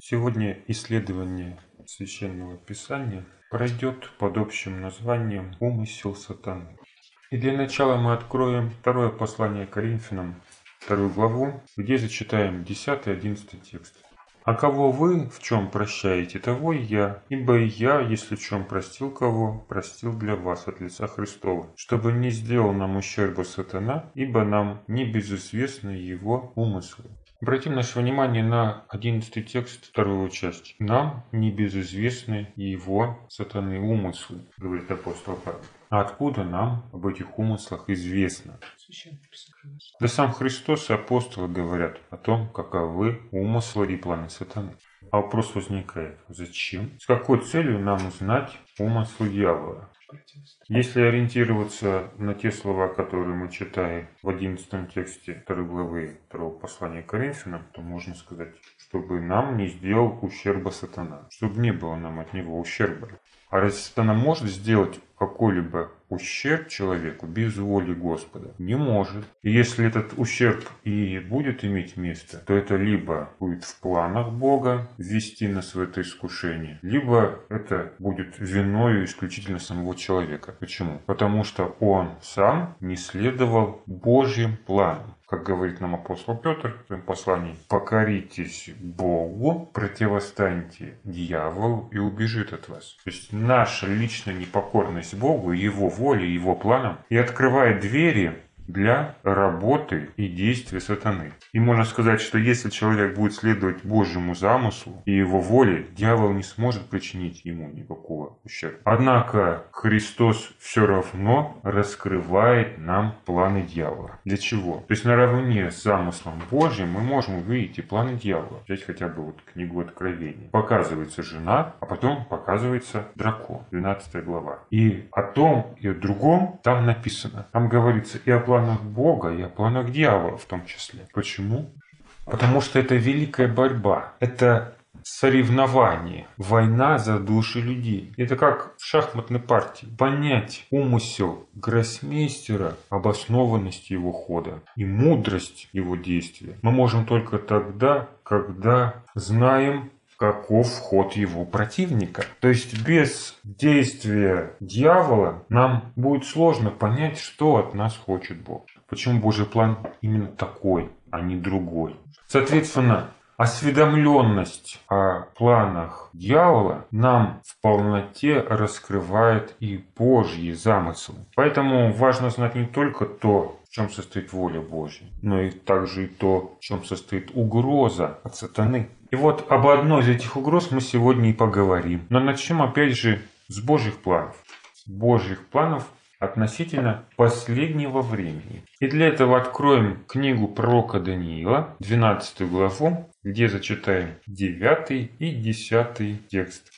Сегодня исследование Священного Писания пройдет под общим названием «Умысел сатаны». И для начала мы откроем второе послание Коринфянам, вторую главу, где зачитаем 10-11 текст. А кого вы в чем прощаете, того и я. Ибо и я, если в чем простил кого, простил для вас от лица Христова, чтобы не сделал нам ущерба сатана, ибо нам не безызвестны его умыслы. Обратим наше внимание на одиннадцатый текст, вторую часть. Нам не безызвестны его сатаны умыслы, говорит апостол Павел. А откуда нам об этих умыслах известно? Да сам Христос и апостолы говорят о том, каковы умыслы и планы сатаны. А вопрос возникает, зачем? С какой целью нам знать умыслы дьявола? Если ориентироваться на те слова, которые мы читаем в 11 тексте 2 главы 2 послания Коринфянам, то можно сказать, чтобы нам не сделал ущерба сатана, чтобы не было нам от него ущерба. А разве сатана может сделать какой-либо ущерб человеку без воли Господа? Не может. И если этот ущерб и будет иметь место, то это либо будет в планах Бога ввести нас в это искушение, либо это будет виною исключительно самого человека. Почему? Потому что он сам не следовал Божьим планам как говорит нам апостол Петр в своем послании, покоритесь Богу, противостаньте дьяволу и убежит от вас. То есть наша личная непокорность Богу, Его воле, Его планам и открывает двери для работы и действия сатаны. И можно сказать, что если человек будет следовать Божьему замыслу и его воле, дьявол не сможет причинить ему никакого ущерба. Однако Христос все равно раскрывает нам планы дьявола. Для чего? То есть наравне с замыслом Божьим мы можем увидеть и планы дьявола. Взять хотя бы вот книгу Откровения. Показывается жена, а потом показывается дракон. 12 глава. И о том и о другом там написано. Там говорится и о планах планах Бога и о планах дьявола в том числе. Почему? Потому что это великая борьба. Это соревнование, война за души людей. Это как в шахматной партии. Понять умысел гроссмейстера, обоснованность его хода и мудрость его действия мы можем только тогда, когда знаем каков ход его противника. То есть без действия дьявола нам будет сложно понять, что от нас хочет Бог. Почему Божий план именно такой, а не другой. Соответственно, осведомленность о планах дьявола нам в полноте раскрывает и Божьи замыслы. Поэтому важно знать не только то, в чем состоит воля Божья, но и также и то, в чем состоит угроза от сатаны. И вот об одной из этих угроз мы сегодня и поговорим. Но начнем опять же с Божьих планов. Божьих планов относительно последнего времени. И для этого откроем книгу пророка Даниила, 12 главу, где зачитаем 9 и 10 текст.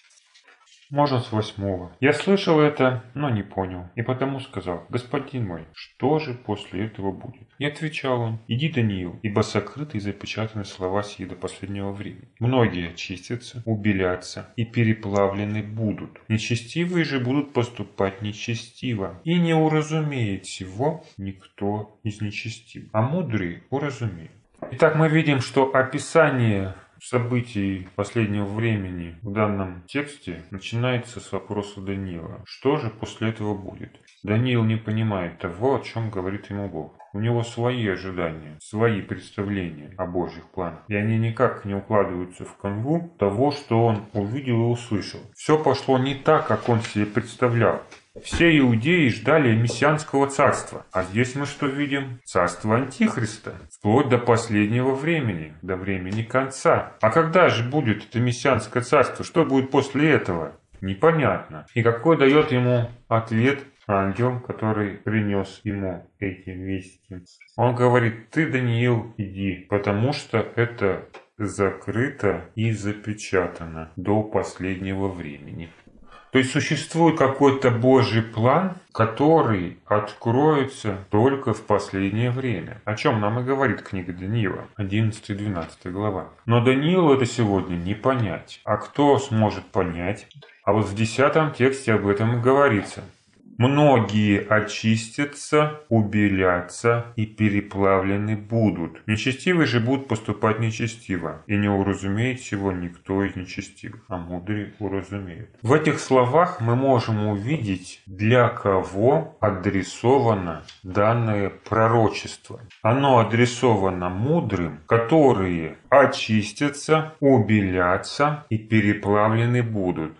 Можно с восьмого. Я слышал это, но не понял. И потому сказал, господин мой, что же после этого будет? И отвечал он, иди, Даниил, ибо сокрыты и запечатаны слова сии до последнего времени. Многие очистятся, убелятся и переплавлены будут. Нечестивые же будут поступать нечестиво. И не уразумеет всего никто из нечестивых, а мудрые уразумеют. Итак, мы видим, что описание событий последнего времени в данном тексте начинается с вопроса Даниила. Что же после этого будет? Даниил не понимает того, о чем говорит ему Бог. У него свои ожидания, свои представления о Божьих планах. И они никак не укладываются в канву того, что он увидел и услышал. Все пошло не так, как он себе представлял. Все иудеи ждали мессианского царства. А здесь мы что видим? Царство Антихриста. Вплоть до последнего времени, до времени конца. А когда же будет это мессианское царство? Что будет после этого? Непонятно. И какой дает ему ответ ангел, который принес ему эти вести? Он говорит, ты, Даниил, иди, потому что это закрыто и запечатано до последнего времени. То есть существует какой-то Божий план, который откроется только в последнее время. О чем нам и говорит книга Даниила, 11-12 глава. Но Даниилу это сегодня не понять. А кто сможет понять? А вот в 10 тексте об этом и говорится. Многие очистятся, убелятся и переплавлены будут. Нечестивые же будут поступать нечестиво, и не уразумеет всего никто из нечестивых, а мудрый уразумеет. В этих словах мы можем увидеть, для кого адресовано данное пророчество. Оно адресовано мудрым, которые очистятся, убелятся и переплавлены будут.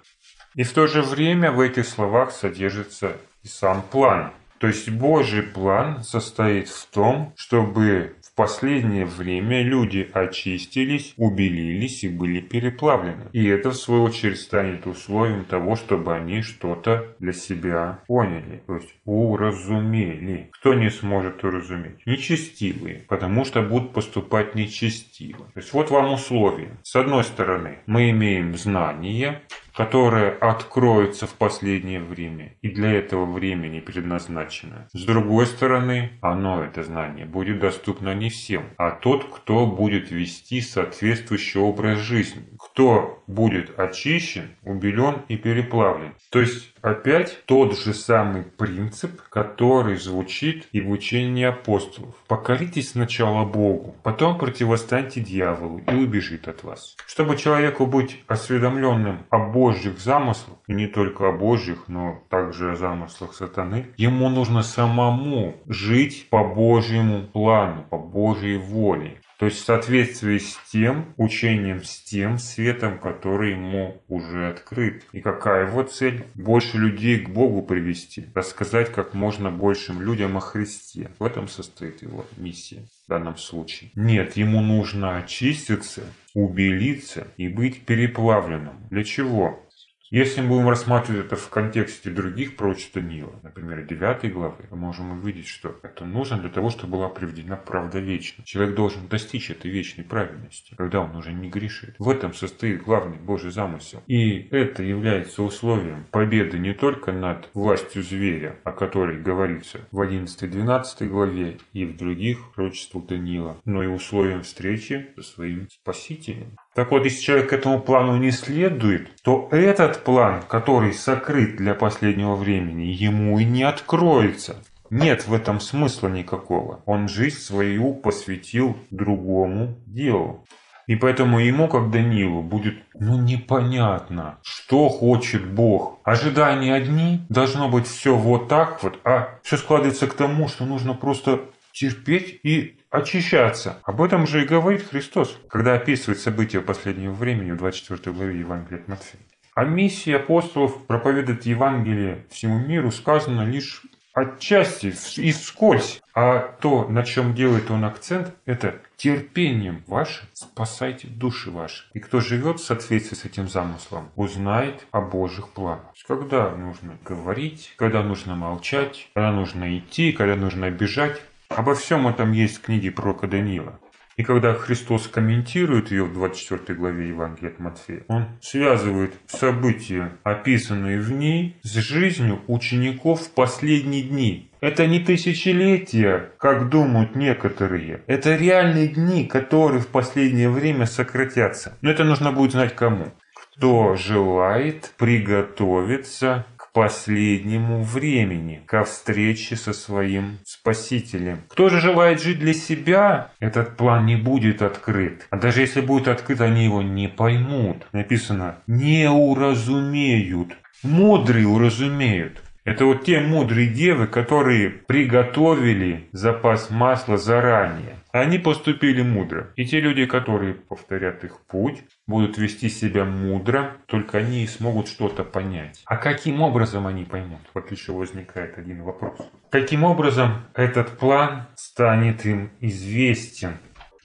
И в то же время в этих словах содержится и сам план. То есть Божий план состоит в том, чтобы в последнее время люди очистились, убелились и были переплавлены. И это в свою очередь станет условием того, чтобы они что-то для себя поняли, то есть уразумели. Кто не сможет уразуметь? Нечестивые, потому что будут поступать нечестиво. То есть вот вам условия. С одной стороны, мы имеем знание, которое откроется в последнее время и для этого времени предназначено. С другой стороны, оно, это знание, будет доступно не всем, а тот, кто будет вести соответствующий образ жизни, кто будет очищен, убелен и переплавлен. То есть опять тот же самый принцип, который звучит и в учении апостолов. Покоритесь сначала Богу, потом противостаньте дьяволу и убежит от вас. Чтобы человеку быть осведомленным о Божьих замыслах, и не только о Божьих, но также о замыслах сатаны, ему нужно самому жить по Божьему плану, по Божьей воле. То есть в соответствии с тем учением, с тем светом, который ему уже открыт. И какая его цель? Больше людей к Богу привести, рассказать как можно большим людям о Христе. В этом состоит его миссия в данном случае. Нет, ему нужно очиститься, убелиться и быть переплавленным. Для чего? Если мы будем рассматривать это в контексте других Даниила, например, 9 главы, мы можем увидеть, что это нужно для того, чтобы была приведена правда вечная. Человек должен достичь этой вечной праведности, когда он уже не грешит. В этом состоит главный Божий замысел. И это является условием победы не только над властью зверя, о которой говорится в 11-12 главе и в других пророчествах Даниила, но и условием встречи со своим Спасителем. Так вот, если человек к этому плану не следует, то этот план, который сокрыт для последнего времени, ему и не откроется. Нет в этом смысла никакого. Он жизнь свою посвятил другому делу. И поэтому ему, как Данилу, будет ну непонятно, что хочет Бог. Ожидания одни, должно быть все вот так вот, а все складывается к тому, что нужно просто терпеть и очищаться. Об этом же и говорит Христос, когда описывает события последнего времени в 24 главе Евангелия от Матфея. О миссии апостолов проповедовать Евангелие всему миру сказано лишь отчасти и вскользь. А то, на чем делает он акцент, это терпением ваше спасайте души ваши. И кто живет в соответствии с этим замыслом, узнает о Божьих планах. Когда нужно говорить, когда нужно молчать, когда нужно идти, когда нужно бежать, Обо всем этом есть в книге пророка Даниила. И когда Христос комментирует ее в 24 главе Евангелия от Матфея, он связывает события, описанные в ней, с жизнью учеников в последние дни. Это не тысячелетия, как думают некоторые. Это реальные дни, которые в последнее время сократятся. Но это нужно будет знать кому. Кто желает приготовиться последнему времени, ко встрече со своим Спасителем. Кто же желает жить для себя, этот план не будет открыт. А даже если будет открыт, они его не поймут. Написано «не уразумеют». Мудрые уразумеют. Это вот те мудрые девы, которые приготовили запас масла заранее. Они поступили мудро. И те люди, которые повторят их путь, будут вести себя мудро, только они смогут что-то понять. А каким образом они поймут? Вот еще возникает один вопрос. Каким образом этот план станет им известен?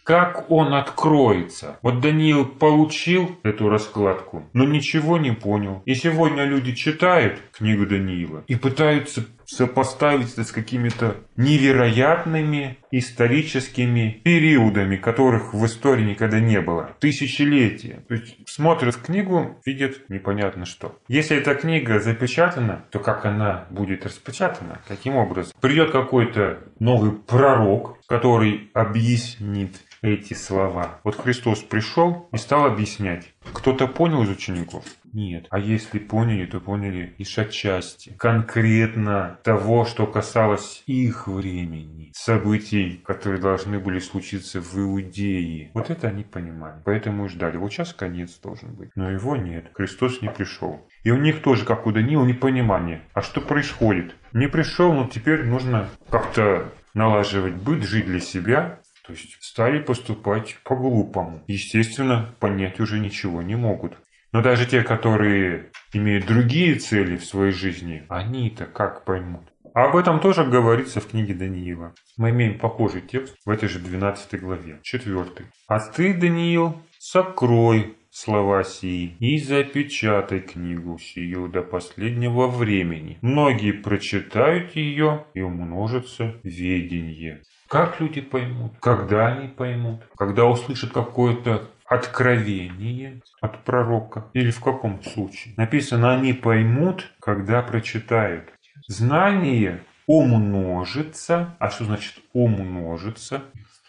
Как он откроется? Вот Даниил получил эту раскладку, но ничего не понял. И сегодня люди читают книгу Даниила и пытаются сопоставить это с какими-то невероятными историческими периодами, которых в истории никогда не было. Тысячелетия. То есть смотрят книгу, видят непонятно что. Если эта книга запечатана, то как она будет распечатана? Каким образом? Придет какой-то новый пророк, который объяснит эти слова. Вот Христос пришел и стал объяснять. Кто-то понял из учеников? Нет. А если поняли, то поняли лишь отчасти. Конкретно того, что касалось их времени. Событий, которые должны были случиться в Иудее. Вот это они понимали. Поэтому и ждали. Вот сейчас конец должен быть. Но его нет. Христос не пришел. И у них тоже, как у Даниила, непонимание. А что происходит? Не пришел, но теперь нужно как-то налаживать быт, жить для себя. То есть стали поступать по-глупому. Естественно, понять уже ничего не могут. Но даже те, которые имеют другие цели в своей жизни, они-то как поймут? Об этом тоже говорится в книге Даниила. Мы имеем похожий текст в этой же 12 главе, 4. «А ты, Даниил, сокрой слова сии и запечатай книгу сию до последнего времени. Многие прочитают ее и умножится ведение». Как люди поймут? Когда они поймут? Когда услышат какое-то откровение от пророка? Или в каком случае? Написано, они поймут, когда прочитают. Знание умножится. А что значит умножится?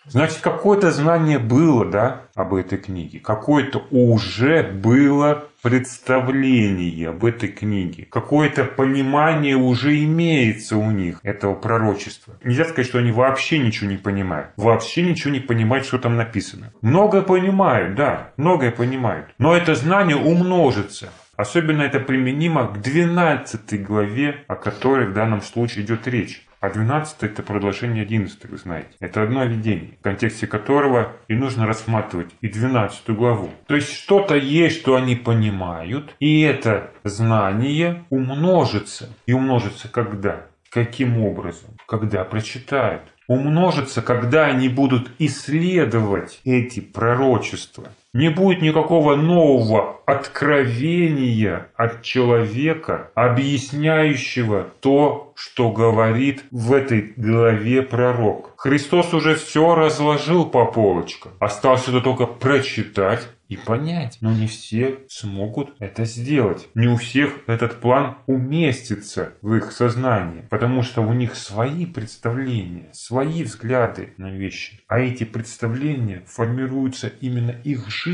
Значит, какое-то знание было, да, об этой книге. Какое-то уже было представление об этой книге. Какое-то понимание уже имеется у них этого пророчества. Нельзя сказать, что они вообще ничего не понимают. Вообще ничего не понимают, что там написано. Многое понимают, да, многое понимают. Но это знание умножится. Особенно это применимо к 12 главе, о которой в данном случае идет речь. А 12 это продолжение 11, вы знаете. Это одно видение, в контексте которого и нужно рассматривать и 12 главу. То есть что-то есть, что они понимают, и это знание умножится. И умножится когда? Каким образом? Когда прочитают. Умножится, когда они будут исследовать эти пророчества. Не будет никакого нового откровения от человека, объясняющего то, что говорит в этой главе пророк. Христос уже все разложил по полочкам. Осталось это только прочитать и понять. Но не все смогут это сделать. Не у всех этот план уместится в их сознании, потому что у них свои представления, свои взгляды на вещи. А эти представления формируются именно их жизнью.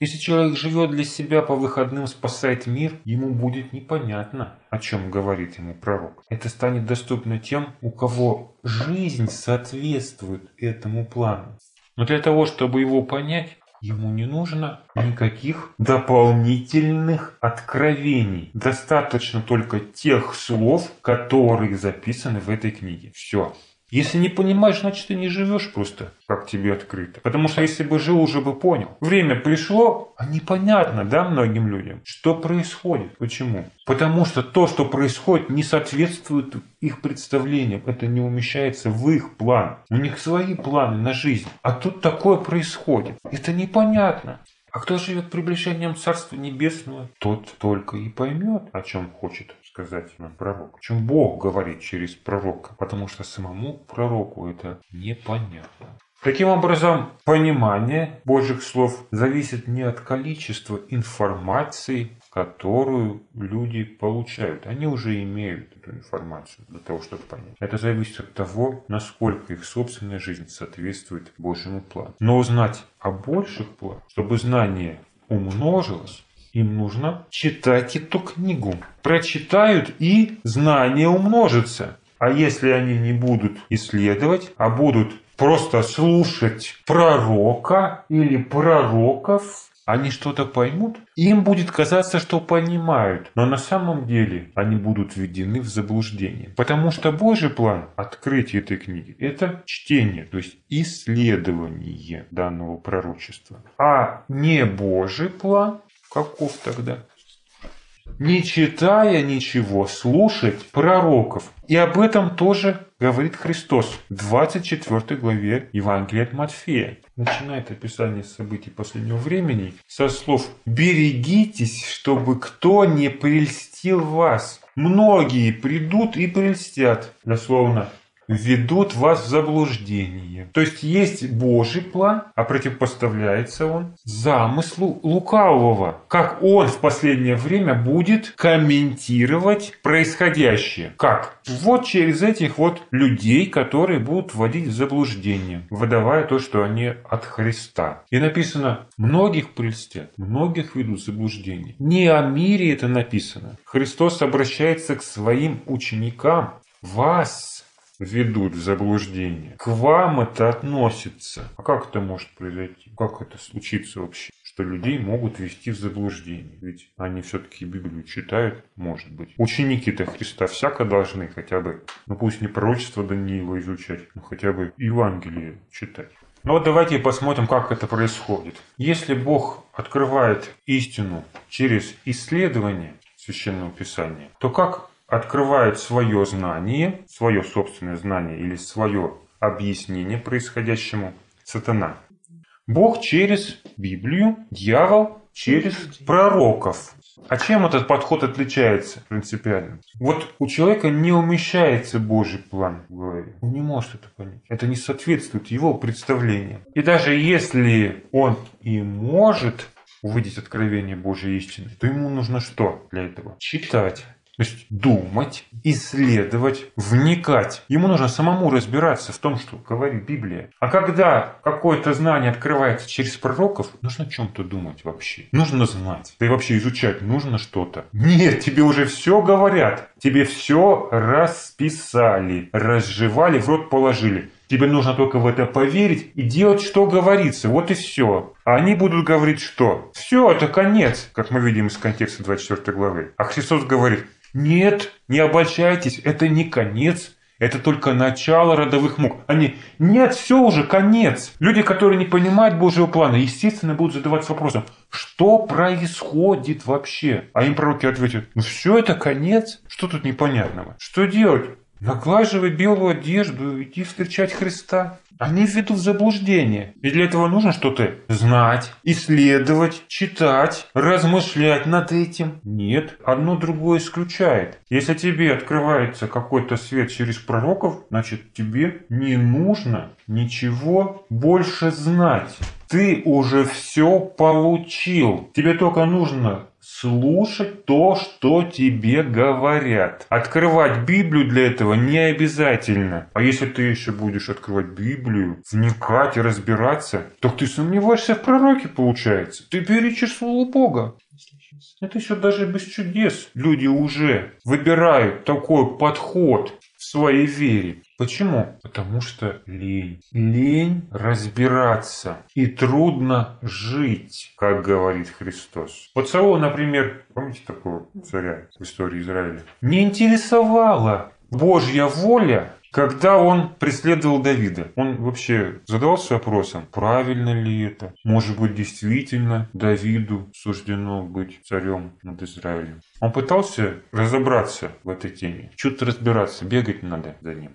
Если человек живет для себя по выходным, спасает мир, ему будет непонятно, о чем говорит ему пророк. Это станет доступно тем, у кого жизнь соответствует этому плану. Но для того, чтобы его понять, Ему не нужно никаких дополнительных откровений. Достаточно только тех слов, которые записаны в этой книге. Все. Если не понимаешь, значит ты не живешь просто, как тебе открыто. Потому что если бы жил, уже бы понял. Время пришло, а непонятно, да, многим людям, что происходит. Почему? Потому что то, что происходит, не соответствует их представлениям. Это не умещается в их план. У них свои планы на жизнь. А тут такое происходит. Это непонятно. А кто живет приближением Царства Небесного, тот только и поймет, о чем хочет сказать нам пророк. Чем Бог говорит через пророка. Потому что самому пророку это непонятно. Таким образом, понимание Божьих слов зависит не от количества информации, которую люди получают. Они уже имеют эту информацию для того, чтобы понять. Это зависит от того, насколько их собственная жизнь соответствует Божьему плану. Но узнать о больших планах, чтобы знание умножилось, им нужно читать эту книгу. Прочитают и знание умножится. А если они не будут исследовать, а будут просто слушать пророка или пророков, они что-то поймут, им будет казаться, что понимают, но на самом деле они будут введены в заблуждение. Потому что Божий план открытия этой книги – это чтение, то есть исследование данного пророчества. А не Божий план каков тогда? не читая ничего, слушать пророков. И об этом тоже говорит Христос в 24 главе Евангелия от Матфея. Начинает описание событий последнего времени со слов «Берегитесь, чтобы кто не прельстил вас. Многие придут и прельстят». Дословно ведут вас в заблуждение. То есть есть Божий план, а противопоставляется он замыслу лукавого. Как он в последнее время будет комментировать происходящее. Как? Вот через этих вот людей, которые будут вводить в заблуждение, выдавая то, что они от Христа. И написано, многих прельстят, многих ведут в заблуждение. Не о мире это написано. Христос обращается к своим ученикам. Вас ведут в заблуждение. К вам это относится. А как это может произойти? Как это случится вообще? Что людей могут вести в заблуждение. Ведь они все-таки Библию читают, может быть. Ученики-то Христа всяко должны хотя бы, ну пусть не пророчество Даниила изучать, но хотя бы Евангелие читать. Ну вот давайте посмотрим, как это происходит. Если Бог открывает истину через исследование Священного Писания, то как открывает свое знание, свое собственное знание или свое объяснение происходящему сатана. Бог через Библию, дьявол через пророков. А чем этот подход отличается принципиально? Вот у человека не умещается Божий план в голове. Он не может это понять. Это не соответствует его представлениям. И даже если он и может увидеть откровение Божьей истины, то ему нужно что для этого? Читать то есть думать, исследовать, вникать. Ему нужно самому разбираться в том, что говорит Библия. А когда какое-то знание открывается через пророков, нужно о чем-то думать вообще. Нужно знать. Да и вообще изучать нужно что-то. Нет, тебе уже все говорят. Тебе все расписали, разжевали, в рот положили. Тебе нужно только в это поверить и делать, что говорится. Вот и все. А они будут говорить, что все, это конец, как мы видим из контекста 24 главы. А Христос говорит, нет, не обольщайтесь, это не конец, это только начало родовых мук. Они, нет, все уже конец. Люди, которые не понимают Божьего плана, естественно, будут задаваться вопросом, что происходит вообще? А им пророки ответят, ну все это конец, что тут непонятного? Что делать? Наглаживай белую одежду и иди встречать Христа. Они введут в заблуждение. И для этого нужно что-то знать, исследовать, читать, размышлять над этим. Нет, одно другое исключает. Если тебе открывается какой-то свет через пророков, значит тебе не нужно ничего больше знать. Ты уже все получил. Тебе только нужно слушать то, что тебе говорят. Открывать Библию для этого не обязательно. А если ты еще будешь открывать Библию, вникать и разбираться, то ты сомневаешься в пророке, получается. Ты перечишь слово Бога. Это еще даже без чудес. Люди уже выбирают такой подход в своей вере. Почему? Потому что лень. Лень разбираться. И трудно жить, как говорит Христос. Вот Саул, например, помните такого царя в истории Израиля? Не интересовала Божья воля когда он преследовал Давида, он вообще задавался вопросом, правильно ли это? Может быть, действительно Давиду суждено быть царем над Израилем? Он пытался разобраться в этой теме, что-то разбираться, бегать надо за ним.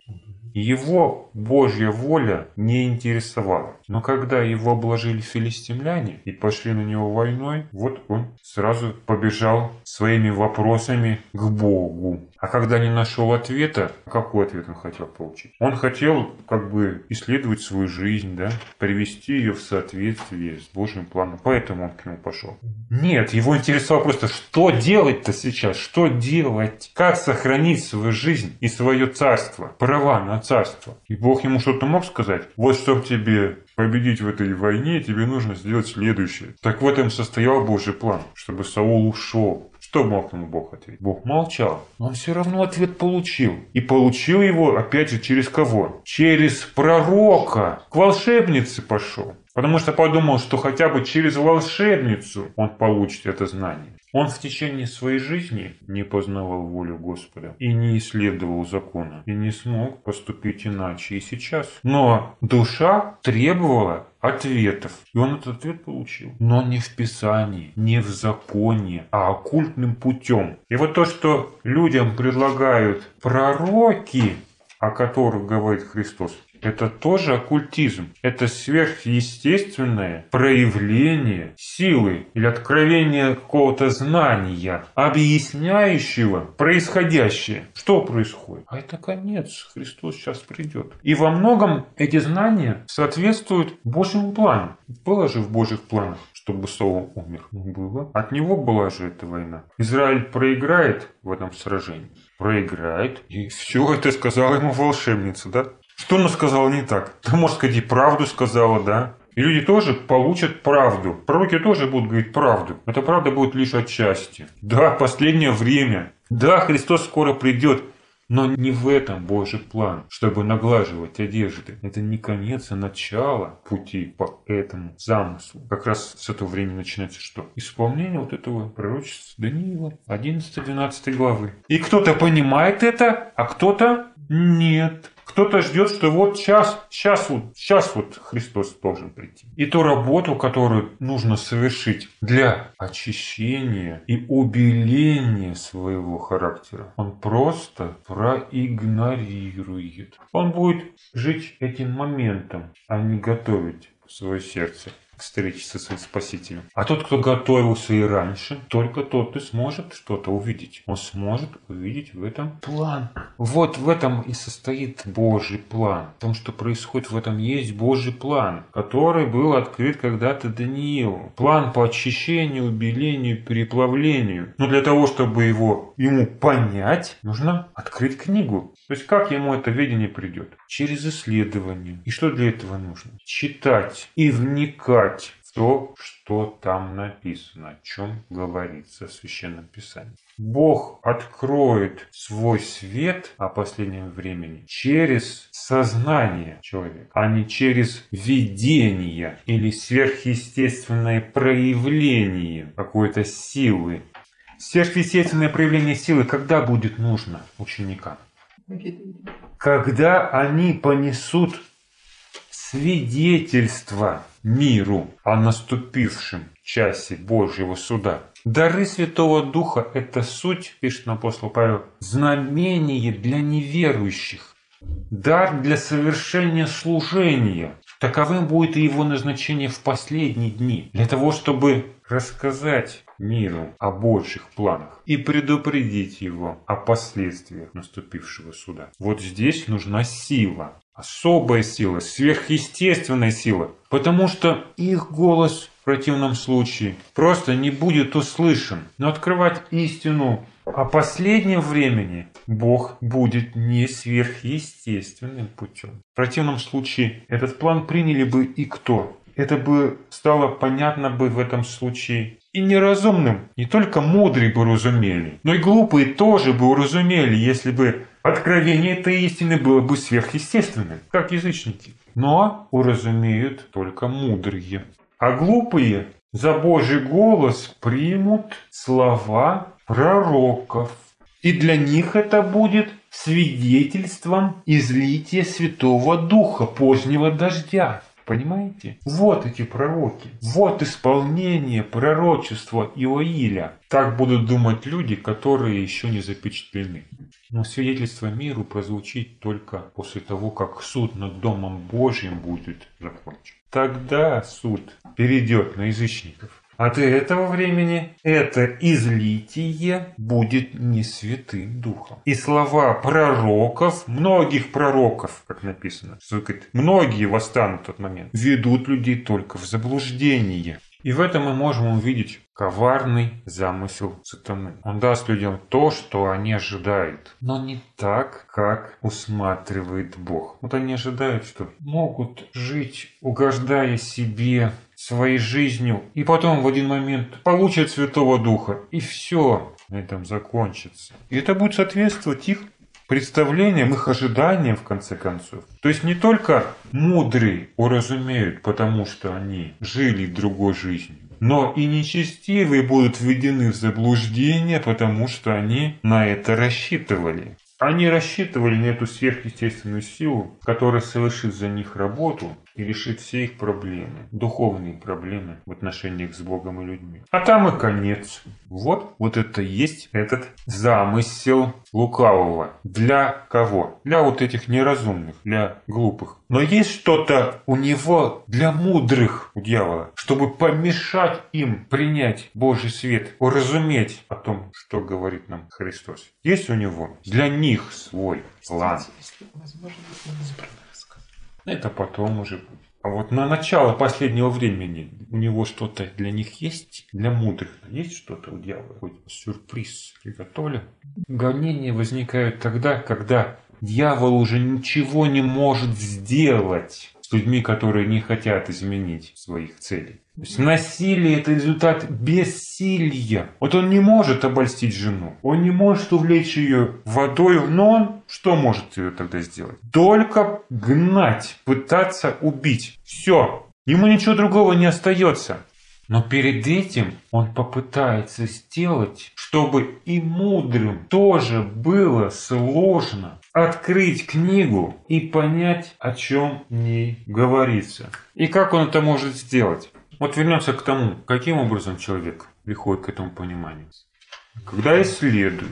Его Божья воля не интересовала. Но когда его обложили филистимляне и пошли на него войной, вот он сразу побежал своими вопросами к Богу. А когда не нашел ответа, какой ответ он хотел получить? Он хотел как бы исследовать свою жизнь, да, привести ее в соответствие с Божьим планом. Поэтому он к нему пошел. Нет, его интересовало просто, что делать-то сейчас, что делать, как сохранить свою жизнь и свое царство, права на царство. И Бог ему что-то мог сказать? Вот чтобы тебе победить в этой войне, тебе нужно сделать следующее. Так в этом состоял Божий план, чтобы Саул ушел что мог ему Бог ответить? Бог молчал. Но он все равно ответ получил. И получил его, опять же, через кого? Через пророка. К волшебнице пошел. Потому что подумал, что хотя бы через волшебницу он получит это знание. Он в течение своей жизни не познавал волю Господа и не исследовал закона, и не смог поступить иначе и сейчас. Но душа требовала ответов. И он этот ответ получил. Но не в Писании, не в законе, а оккультным путем. И вот то, что людям предлагают пророки, о которых говорит Христос, это тоже оккультизм. Это сверхъестественное проявление силы или откровение какого-то знания, объясняющего происходящее. Что происходит? А это конец. Христос сейчас придет. И во многом эти знания соответствуют Божьему плану. Было же в Божьих планах чтобы Саул умер. Не было. От него была же эта война. Израиль проиграет в этом сражении. Проиграет. И все это сказала ему волшебница, да? Что она сказала не так? Ты, может сказать, и правду сказала, да? И люди тоже получат правду. Пророки тоже будут говорить правду. Эта правда будет лишь отчасти. Да, последнее время. Да, Христос скоро придет. Но не в этом Божий план, чтобы наглаживать одежды. Это не конец, а начало пути по этому замыслу. Как раз с этого времени начинается что? Исполнение вот этого пророчества Даниила 11-12 главы. И кто-то понимает это, а кто-то нет. Кто-то ждет, что вот сейчас, сейчас вот, сейчас вот Христос должен прийти. И ту работу, которую нужно совершить для очищения и убеления своего характера, он просто проигнорирует. Он будет жить этим моментом, а не готовить свое сердце к со своим Спасителем. А тот, кто готовился и раньше, только тот и сможет что-то увидеть. Он сможет увидеть в этом план. Вот в этом и состоит Божий план. В том, что происходит в этом есть Божий план, который был открыт когда-то Даниилу. План по очищению, убелению, переплавлению. Но для того, чтобы его ему понять, нужно открыть книгу. То есть как ему это видение придет? Через исследование. И что для этого нужно? Читать и вникать в то, что там написано, о чем говорится в Священном Писании. Бог откроет свой свет о последнем времени через сознание человека, а не через видение или сверхъестественное проявление какой-то силы. Сверхъестественное проявление силы когда будет нужно ученикам? Когда они понесут свидетельство миру о наступившем часе Божьего суда. Дары Святого Духа – это суть, пишет апостол Павел, знамение для неверующих, дар для совершения служения. Таковым будет и его назначение в последние дни, для того, чтобы рассказать миру о больших планах и предупредить его о последствиях наступившего суда. Вот здесь нужна сила, особая сила, сверхъестественная сила, потому что их голос в противном случае просто не будет услышан. Но открывать истину о последнем времени Бог будет не сверхъестественным путем. В противном случае этот план приняли бы и кто? Это бы стало понятно бы в этом случае и неразумным. Не только мудрые бы разумели, но и глупые тоже бы уразумели, если бы Откровение этой истины было бы сверхъестественным, как язычники. Но уразумеют только мудрые. А глупые за Божий голос примут слова пророков. И для них это будет свидетельством излития Святого Духа позднего дождя. Понимаете? Вот эти пророки. Вот исполнение пророчества Иоиля. Так будут думать люди, которые еще не запечатлены. Но свидетельство миру прозвучит только после того, как суд над Домом Божьим будет закончен. Тогда суд перейдет на язычников. А до этого времени это излитие будет не святым духом. И слова пророков, многих пророков, как написано, что, многие восстанут в тот момент, ведут людей только в заблуждение. И в этом мы можем увидеть коварный замысел сатаны. Он даст людям то, что они ожидают, но не так, как усматривает Бог. Вот они ожидают, что могут жить, угождая себе, своей жизнью, и потом в один момент получат Святого Духа, и все на этом закончится. И это будет соответствовать их представлениям, их ожиданиям, в конце концов. То есть не только мудрые уразумеют, потому что они жили другой жизнью, но и нечестивые будут введены в заблуждение, потому что они на это рассчитывали. Они рассчитывали на эту сверхъестественную силу, которая совершит за них работу и решит все их проблемы, духовные проблемы в отношениях с Богом и людьми. А там и конец. Вот, вот это есть этот замысел лукавого. Для кого? Для вот этих неразумных, для глупых. Но есть что-то у него для мудрых, у дьявола, чтобы помешать им принять Божий свет, уразуметь о том, что говорит нам Христос. Есть у него для них свой план. Это потом уже будет. А вот на начало последнего времени у него что-то для них есть, для мудрых есть что-то у дьявола, хоть сюрприз приготовлен. Гонения возникают тогда, когда дьявол уже ничего не может сделать людьми, которые не хотят изменить своих целей. То есть насилие – это результат бессилия. Вот он не может обольстить жену, он не может увлечь ее водой, но он что может ее тогда сделать? Только гнать, пытаться убить. Все. Ему ничего другого не остается. Но перед этим он попытается сделать, чтобы и мудрым тоже было сложно открыть книгу и понять, о чем в ней говорится. И как он это может сделать? Вот вернемся к тому, каким образом человек приходит к этому пониманию. Когда исследует,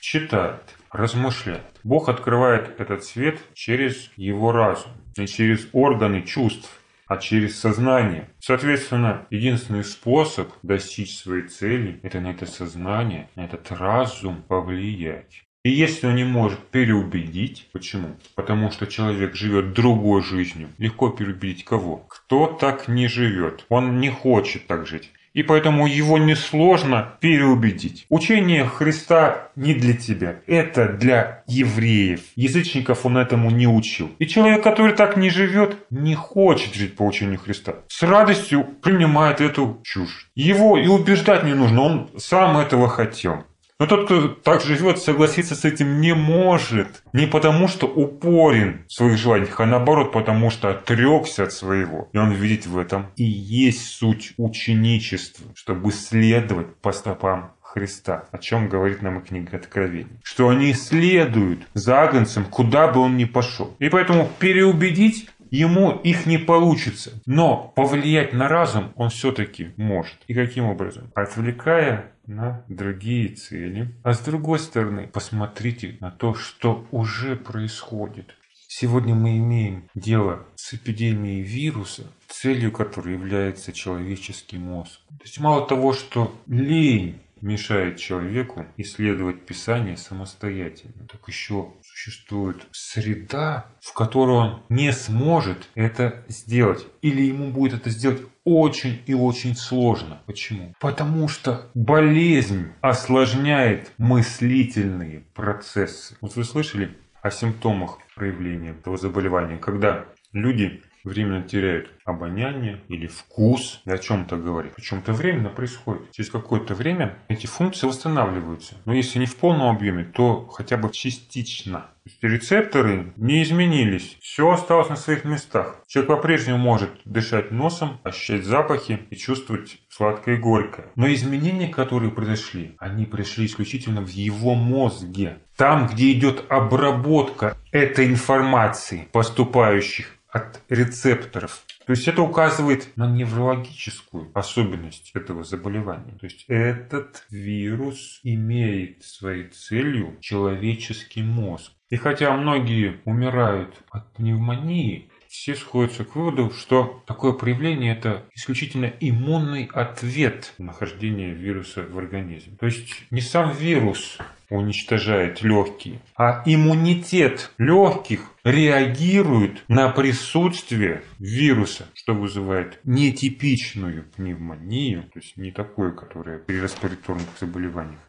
читает, размышляет, Бог открывает этот свет через его разум, не через органы чувств, а через сознание. Соответственно, единственный способ достичь своей цели – это на это сознание, на этот разум повлиять. И если он не может переубедить, почему? Потому что человек живет другой жизнью. Легко переубедить кого? Кто так не живет? Он не хочет так жить. И поэтому его несложно переубедить. Учение Христа не для тебя. Это для евреев. Язычников он этому не учил. И человек, который так не живет, не хочет жить по учению Христа. С радостью принимает эту чушь. Его и убеждать не нужно. Он сам этого хотел. Но тот, кто так живет, согласиться с этим не может. Не потому, что упорен в своих желаниях, а наоборот, потому что отрекся от своего. И он видит в этом и есть суть ученичества, чтобы следовать по стопам Христа, о чем говорит нам и книга Откровений. Что они следуют за Агнцем, куда бы он ни пошел. И поэтому переубедить ему их не получится. Но повлиять на разум он все-таки может. И каким образом? Отвлекая на другие цели. А с другой стороны, посмотрите на то, что уже происходит. Сегодня мы имеем дело с эпидемией вируса, целью которой является человеческий мозг. То есть мало того, что лень мешает человеку исследовать Писание самостоятельно, так еще существует среда, в которой он не сможет это сделать. Или ему будет это сделать очень и очень сложно. Почему? Потому что болезнь осложняет мыслительные процессы. Вот вы слышали о симптомах проявления этого заболевания, когда люди временно теряют обоняние или вкус, о чем-то говорит. Причем это временно происходит. Через какое-то время эти функции восстанавливаются. Но если не в полном объеме, то хотя бы частично. То есть рецепторы не изменились. Все осталось на своих местах. Человек по-прежнему может дышать носом, ощущать запахи и чувствовать сладкое и горькое. Но изменения, которые произошли, они пришли исключительно в его мозге. Там, где идет обработка этой информации, поступающих от рецепторов. То есть это указывает на неврологическую особенность этого заболевания. То есть этот вирус имеет своей целью человеческий мозг. И хотя многие умирают от пневмонии, все сходятся к выводу, что такое проявление – это исключительно иммунный ответ на нахождение вируса в организме. То есть не сам вирус уничтожает легкие, а иммунитет легких реагирует на присутствие вируса, что вызывает нетипичную пневмонию, то есть не такое, которое при респираторных заболеваниях,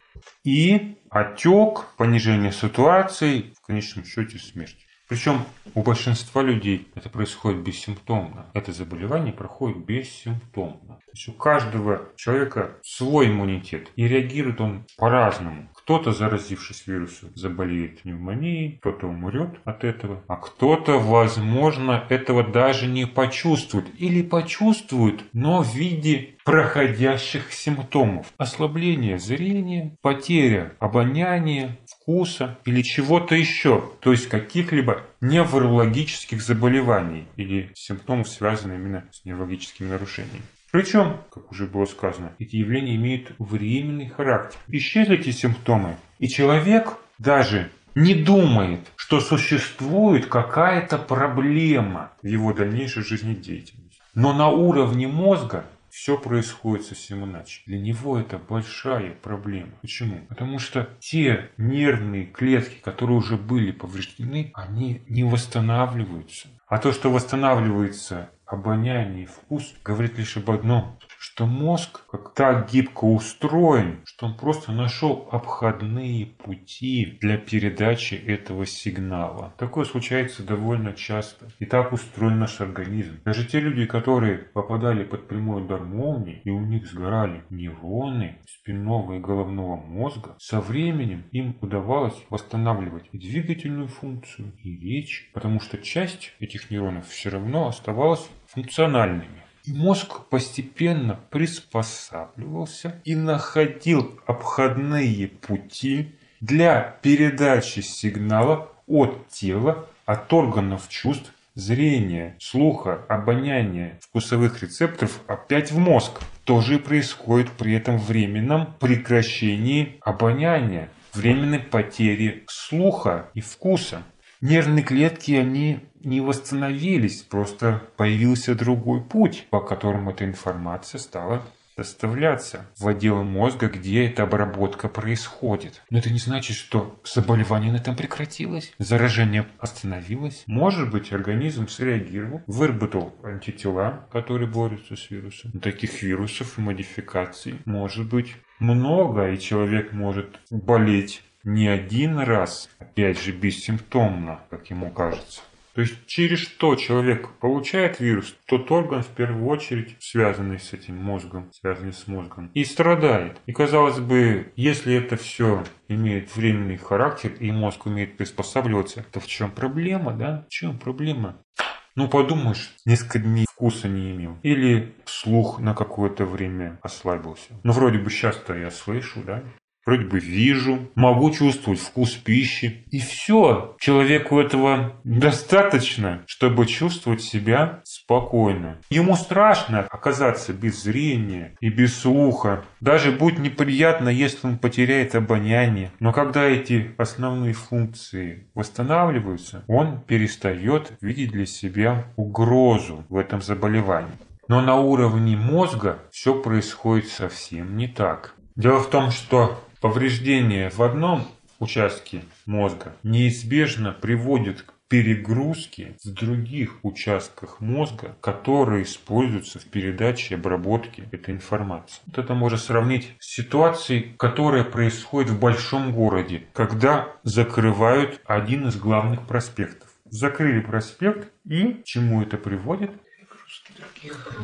и отек, понижение ситуации, в конечном счете смерть. Причем у большинства людей это происходит бессимптомно. Это заболевание проходит бессимптомно. То есть у каждого человека свой иммунитет. И реагирует он по-разному. Кто-то, заразившись вирусом, заболеет пневмонией, кто-то умрет от этого, а кто-то, возможно, этого даже не почувствует. Или почувствует, но в виде проходящих симптомов. Ослабление зрения, потеря обоняния, вкуса или чего-то еще. То есть каких-либо неврологических заболеваний или симптомов, связанных именно с неврологическими нарушениями. Причем, как уже было сказано, эти явления имеют временный характер. Исчезли эти симптомы, и человек даже не думает, что существует какая-то проблема в его дальнейшей жизнедеятельности. Но на уровне мозга все происходит совсем иначе. Для него это большая проблема. Почему? Потому что те нервные клетки, которые уже были повреждены, они не восстанавливаются. А то, что восстанавливается обоняние и вкус, говорит лишь об одном, что мозг как так гибко устроен, что он просто нашел обходные пути для передачи этого сигнала. Такое случается довольно часто. И так устроен наш организм. Даже те люди, которые попадали под прямой удар молнии, и у них сгорали нейроны спинного и головного мозга, со временем им удавалось восстанавливать и двигательную функцию, и речь, потому что часть этих нейронов все равно оставалась функциональными. И мозг постепенно приспосабливался и находил обходные пути для передачи сигнала от тела, от органов чувств, зрения, слуха, обоняния, вкусовых рецепторов опять в мозг. То же происходит при этом временном прекращении обоняния, временной потери слуха и вкуса. Нервные клетки, они не восстановились, просто появился другой путь, по которому эта информация стала доставляться в отдел мозга, где эта обработка происходит. Но это не значит, что заболевание на этом прекратилось, заражение остановилось. Может быть, организм среагировал, выработал антитела, которые борются с вирусом. Таких вирусов и модификаций может быть много, и человек может болеть не один раз, опять же бессимптомно, как ему кажется. То есть через что человек получает вирус, тот орган в первую очередь связанный с этим мозгом, связанный с мозгом, и страдает. И казалось бы, если это все имеет временный характер и мозг умеет приспосабливаться, то в чем проблема, да? В чем проблема? Ну подумаешь, несколько дней вкуса не имел. Или слух на какое-то время ослабился. Ну вроде бы сейчас-то я слышу, да? Вроде бы вижу, могу чувствовать вкус пищи. И все, человеку этого достаточно, чтобы чувствовать себя спокойно. Ему страшно оказаться без зрения и без слуха. Даже будет неприятно, если он потеряет обоняние. Но когда эти основные функции восстанавливаются, он перестает видеть для себя угрозу в этом заболевании. Но на уровне мозга все происходит совсем не так. Дело в том, что Повреждение в одном участке мозга неизбежно приводит к перегрузке в других участках мозга, которые используются в передаче и обработке этой информации. Вот это можно сравнить с ситуацией, которая происходит в большом городе, когда закрывают один из главных проспектов. Закрыли проспект и чему это приводит?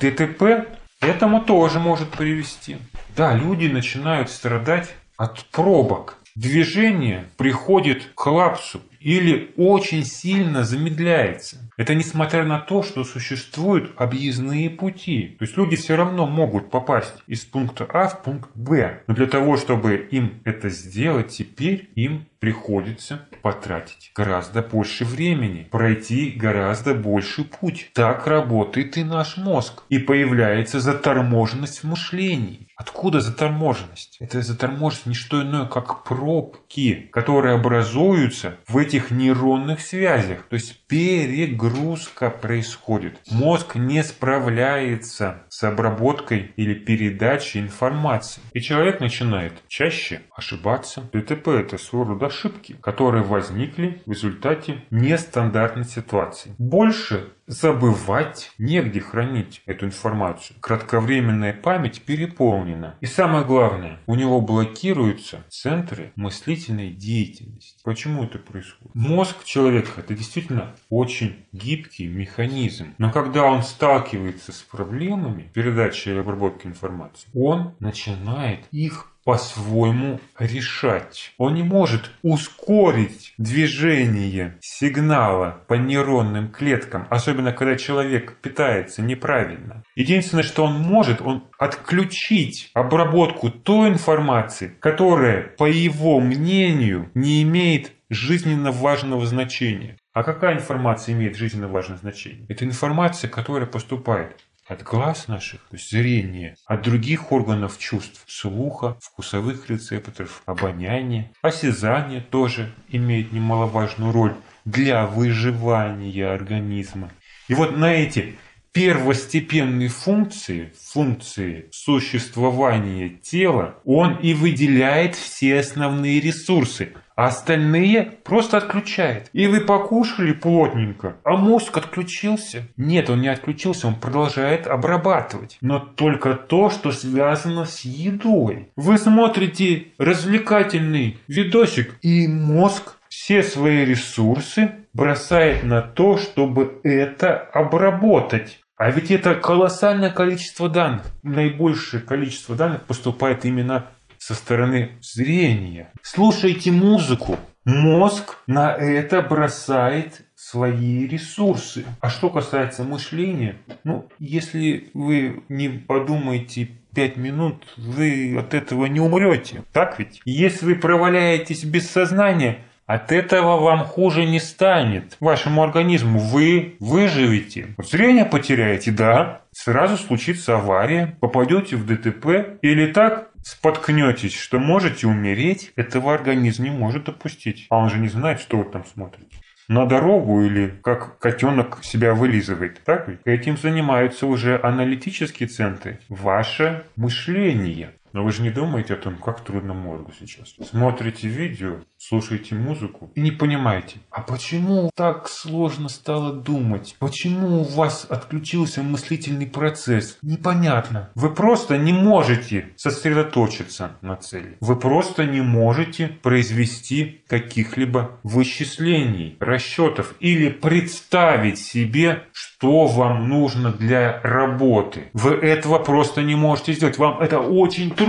ДТП этому тоже может привести. Да, люди начинают страдать от пробок. Движение приходит к коллапсу или очень сильно замедляется. Это несмотря на то, что существуют объездные пути. То есть люди все равно могут попасть из пункта А в пункт Б. Но для того, чтобы им это сделать, теперь им приходится потратить гораздо больше времени, пройти гораздо больше путь. Так работает и наш мозг. И появляется заторможенность в мышлении. Откуда заторможенность? Это заторможенность не что иное, как пробки, которые образуются в этих нейронных связях. То есть перегрузка происходит. Мозг не справляется с обработкой или передачей информации. И человек начинает чаще ошибаться. ДТП это своего рода ошибки, которые возникли в результате нестандартной ситуации. Больше забывать, негде хранить эту информацию. Кратковременная память переполнена. И самое главное, у него блокируются центры мыслительной деятельности. Почему это происходит? Мозг человека это действительно очень гибкий механизм. Но когда он сталкивается с проблемами передачи и обработки информации, он начинает их по-своему решать. Он не может ускорить движение сигнала по нейронным клеткам, особенно когда человек питается неправильно. Единственное, что он может, он отключить обработку той информации, которая, по его мнению, не имеет жизненно важного значения. А какая информация имеет жизненно важное значение? Это информация, которая поступает от глаз наших, то есть зрения, от других органов чувств, слуха, вкусовых рецепторов, обоняния, осязание тоже имеет немаловажную роль для выживания организма. И вот на эти первостепенные функции, функции существования тела, он и выделяет все основные ресурсы, а остальные просто отключает. И вы покушали плотненько, а мозг отключился. Нет, он не отключился, он продолжает обрабатывать. Но только то, что связано с едой. Вы смотрите развлекательный видосик, и мозг все свои ресурсы бросает на то, чтобы это обработать. А ведь это колоссальное количество данных. Наибольшее количество данных поступает именно со стороны зрения. Слушайте музыку. Мозг на это бросает свои ресурсы. А что касается мышления, ну, если вы не подумаете пять минут, вы от этого не умрете. Так ведь? Если вы проваляетесь без сознания, от этого вам хуже не станет. Вашему организму вы выживете. Зрение потеряете, да. Сразу случится авария, попадете в ДТП или так споткнетесь, что можете умереть, этого организм не может допустить. А он же не знает, что вы там смотрите на дорогу или как котенок себя вылизывает. Так ведь? Этим занимаются уже аналитические центры. Ваше мышление. Но вы же не думаете о том, как трудно мозгу сейчас. Смотрите видео, слушаете музыку и не понимаете, а почему так сложно стало думать? Почему у вас отключился мыслительный процесс? Непонятно. Вы просто не можете сосредоточиться на цели. Вы просто не можете произвести каких-либо вычислений, расчетов или представить себе, что вам нужно для работы. Вы этого просто не можете сделать. Вам это очень трудно,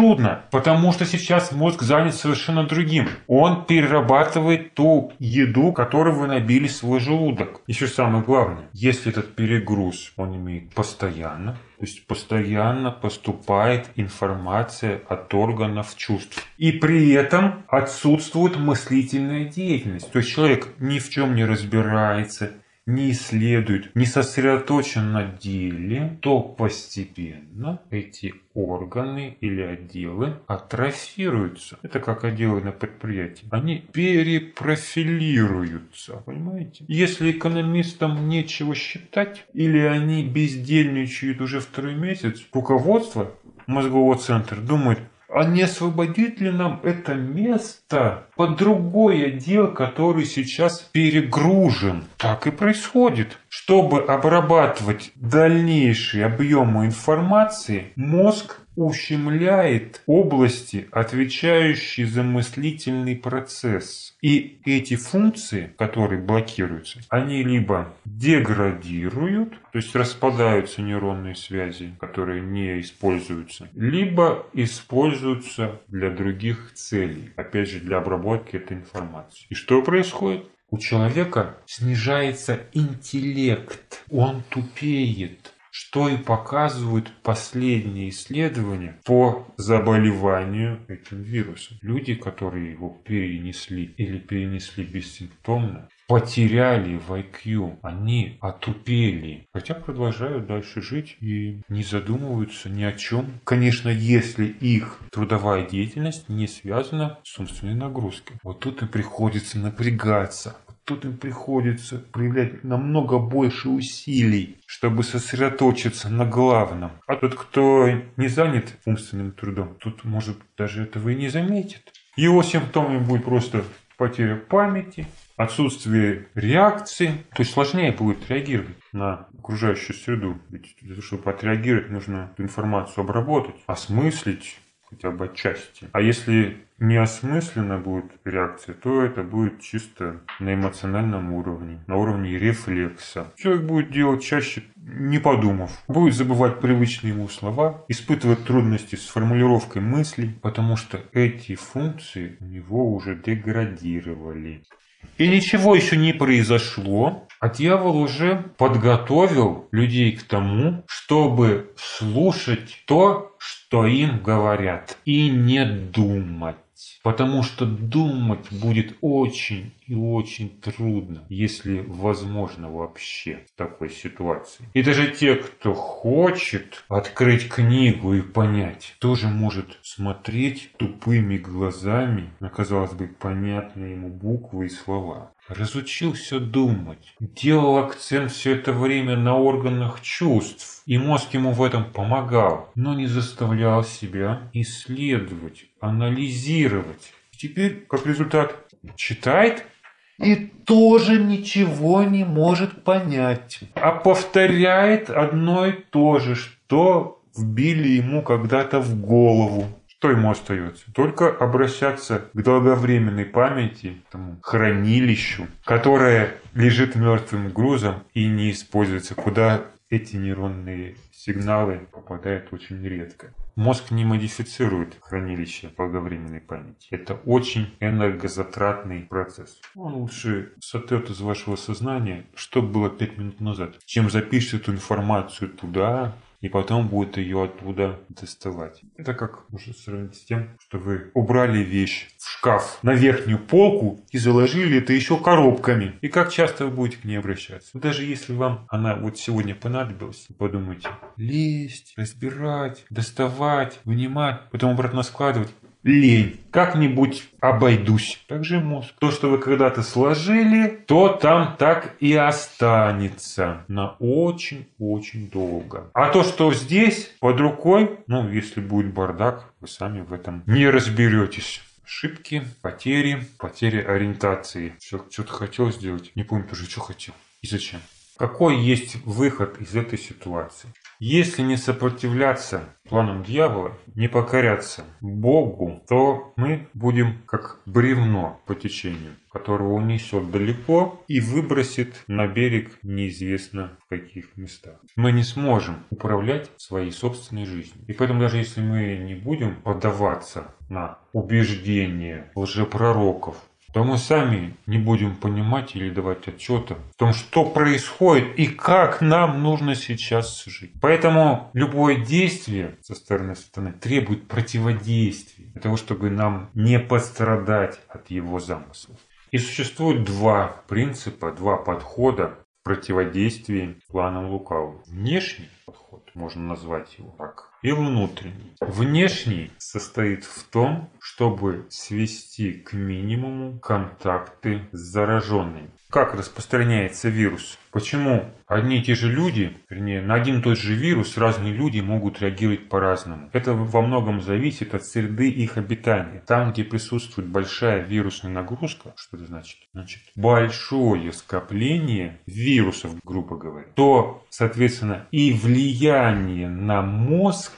потому что сейчас мозг занят совершенно другим. Он перерабатывает ту еду, которую вы набили свой желудок. Еще самое главное, если этот перегруз он имеет постоянно, то есть постоянно поступает информация от органов чувств. И при этом отсутствует мыслительная деятельность. То есть человек ни в чем не разбирается, не исследует, не сосредоточен на деле, то постепенно эти органы или отделы атрофируются. Это как отделы на предприятии. Они перепрофилируются, понимаете? Если экономистам нечего считать, или они бездельничают уже второй месяц, руководство мозгового центра думает, а не освободит ли нам это место под другой отдел, который сейчас перегружен? Так и происходит. Чтобы обрабатывать дальнейшие объемы информации, мозг ущемляет области, отвечающие за мыслительный процесс. И эти функции, которые блокируются, они либо деградируют, то есть распадаются нейронные связи, которые не используются, либо используются для других целей, опять же для обработки этой информации. И что происходит? У человека снижается интеллект, он тупеет, что и показывают последние исследования по заболеванию этим вирусом. Люди, которые его перенесли или перенесли бессимптомно, потеряли в IQ, они отупели, хотя продолжают дальше жить и не задумываются ни о чем. Конечно, если их трудовая деятельность не связана с умственной нагрузкой. Вот тут и приходится напрягаться, тут им приходится проявлять намного больше усилий, чтобы сосредоточиться на главном. А тот, кто не занят умственным трудом, тут, может, даже этого и не заметит. Его симптомами будет просто потеря памяти, отсутствие реакции, то есть сложнее будет реагировать на окружающую среду. Ведь для того, чтобы отреагировать, нужно эту информацию обработать, осмыслить, хотя бы отчасти. А если неосмысленно будет реакция, то это будет чисто на эмоциональном уровне, на уровне рефлекса. Человек будет делать чаще, не подумав, будет забывать привычные ему слова, испытывать трудности с формулировкой мыслей, потому что эти функции у него уже деградировали. И ничего еще не произошло, а дьявол уже подготовил людей к тому, чтобы слушать то, что им говорят, и не думать. Потому что думать будет очень и очень трудно, если возможно вообще в такой ситуации. И даже те, кто хочет открыть книгу и понять, тоже может смотреть тупыми глазами на, казалось бы, понятные ему буквы и слова. Разучился думать, делал акцент все это время на органах чувств, и мозг ему в этом помогал, но не заставлял себя исследовать, анализировать. Теперь, как результат, читает и тоже ничего не может понять, а повторяет одно и то же, что вбили ему когда-то в голову. Что ему остается? Только обращаться к долговременной памяти, тому хранилищу, которое лежит мертвым грузом и не используется, куда эти нейронные сигналы попадают очень редко. Мозг не модифицирует хранилище долговременной памяти. Это очень энергозатратный процесс. Он лучше сотрет из вашего сознания, что было 5 минут назад, чем запишет эту информацию туда, и потом будет ее оттуда доставать. Это как можно сравнить с тем, что вы убрали вещь в шкаф на верхнюю полку и заложили это еще коробками. И как часто вы будете к ней обращаться. Даже если вам она вот сегодня понадобилась, подумайте, лезть, разбирать, доставать, вынимать, потом обратно складывать лень. Как-нибудь обойдусь. Также мозг. То, что вы когда-то сложили, то там так и останется на очень-очень долго. А то, что здесь под рукой, ну, если будет бардак, вы сами в этом не разберетесь ошибки, потери, потери ориентации. Что-то хотел сделать, не помню тоже, что хотел и зачем. Какой есть выход из этой ситуации? Если не сопротивляться планам дьявола, не покоряться Богу, то мы будем как бревно по течению, которого унесет далеко и выбросит на берег неизвестно в каких местах. Мы не сможем управлять своей собственной жизнью. И поэтому даже если мы не будем поддаваться на убеждения лжепророков, то мы сами не будем понимать или давать отчета в том, что происходит и как нам нужно сейчас жить. Поэтому любое действие со стороны сатаны требует противодействия для того, чтобы нам не пострадать от его замыслов. И существует два принципа, два подхода противодействии планам лукавого. Внешний подход, можно назвать его так, и внутренний. Внешний состоит в том, чтобы свести к минимуму контакты с зараженными. Как распространяется вирус? Почему одни и те же люди, вернее, на один и тот же вирус разные люди могут реагировать по-разному? Это во многом зависит от среды их обитания. Там, где присутствует большая вирусная нагрузка, что это значит? Значит, большое скопление вирусов, грубо говоря, то, соответственно, и влияние на мозг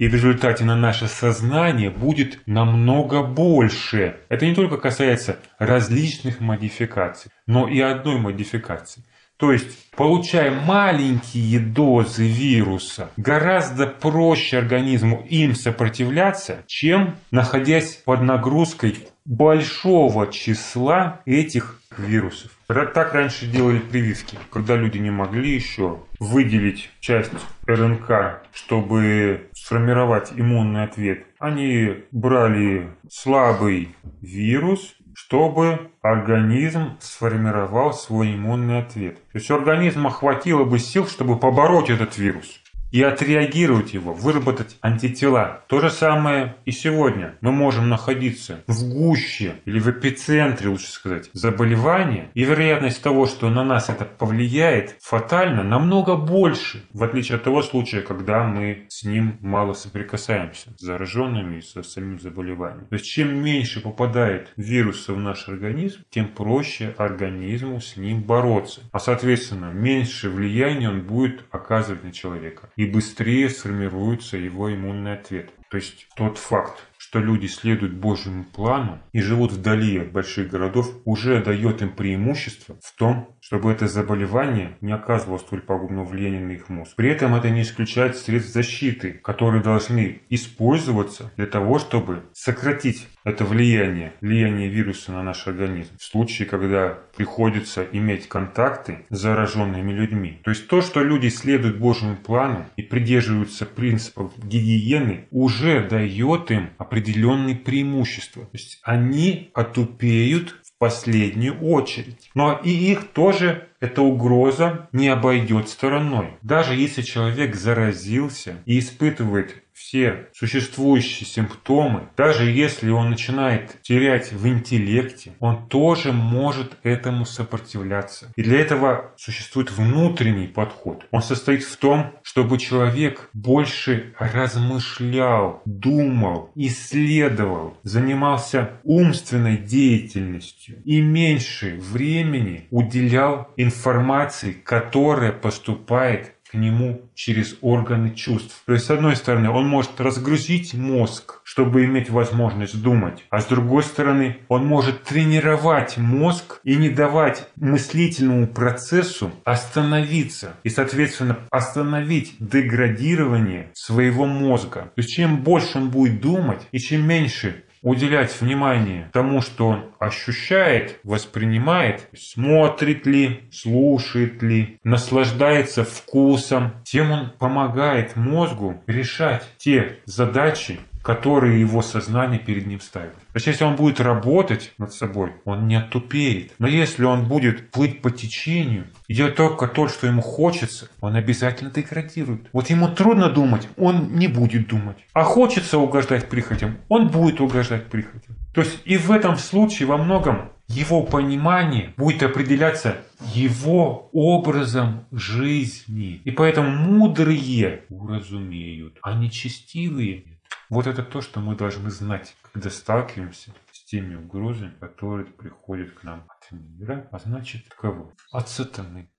и в результате на наше сознание будет намного больше. Это не только касается различных модификаций, но и одной модификации. То есть, получая маленькие дозы вируса, гораздо проще организму им сопротивляться, чем находясь под нагрузкой большого числа этих вирусов. Так раньше делали прививки, когда люди не могли еще выделить часть РНК, чтобы сформировать иммунный ответ. Они брали слабый вирус, чтобы организм сформировал свой иммунный ответ. То есть у организма хватило бы сил, чтобы побороть этот вирус и отреагировать его, выработать антитела. То же самое и сегодня. Мы можем находиться в гуще или в эпицентре, лучше сказать, заболевания, и вероятность того, что на нас это повлияет фатально, намного больше, в отличие от того случая, когда мы с ним мало соприкасаемся, с зараженными и со самим заболеванием. То есть чем меньше попадает вируса в наш организм, тем проще организму с ним бороться. А соответственно, меньше влияния он будет оказывать на человека и быстрее сформируется его иммунный ответ. То есть тот факт, что люди следуют Божьему плану и живут вдали от больших городов, уже дает им преимущество в том, чтобы это заболевание не оказывало столь пагубного влияния на их мозг. При этом это не исключает средств защиты, которые должны использоваться для того, чтобы сократить это влияние, влияние вируса на наш организм в случае, когда приходится иметь контакты с зараженными людьми. То есть то, что люди следуют Божьему плану и придерживаются принципов гигиены, уже дает им определенные преимущества. То есть они отупеют последнюю очередь. Но и их тоже эта угроза не обойдет стороной. Даже если человек заразился и испытывает все существующие симптомы, даже если он начинает терять в интеллекте, он тоже может этому сопротивляться. И для этого существует внутренний подход. Он состоит в том, чтобы человек больше размышлял, думал, исследовал, занимался умственной деятельностью и меньше времени уделял информации, которая поступает к нему через органы чувств. То есть, с одной стороны, он может разгрузить мозг, чтобы иметь возможность думать, а с другой стороны, он может тренировать мозг и не давать мыслительному процессу остановиться и, соответственно, остановить деградирование своего мозга. То есть, чем больше он будет думать и чем меньше уделять внимание тому, что он ощущает, воспринимает, смотрит ли, слушает ли, наслаждается вкусом, тем он помогает мозгу решать те задачи, которые его сознание перед ним ставит. То есть, если он будет работать над собой, он не оттупеет. Но если он будет плыть по течению и делать только то, что ему хочется, он обязательно деградирует. Вот ему трудно думать, он не будет думать. А хочется угождать прихотям, он будет угождать прихотям. То есть и в этом случае во многом его понимание будет определяться его образом жизни. И поэтому мудрые уразумеют, а нечестивые вот это то, что мы должны знать, когда сталкиваемся с теми угрозами, которые приходят к нам от мира, а значит, кого? От сатаны.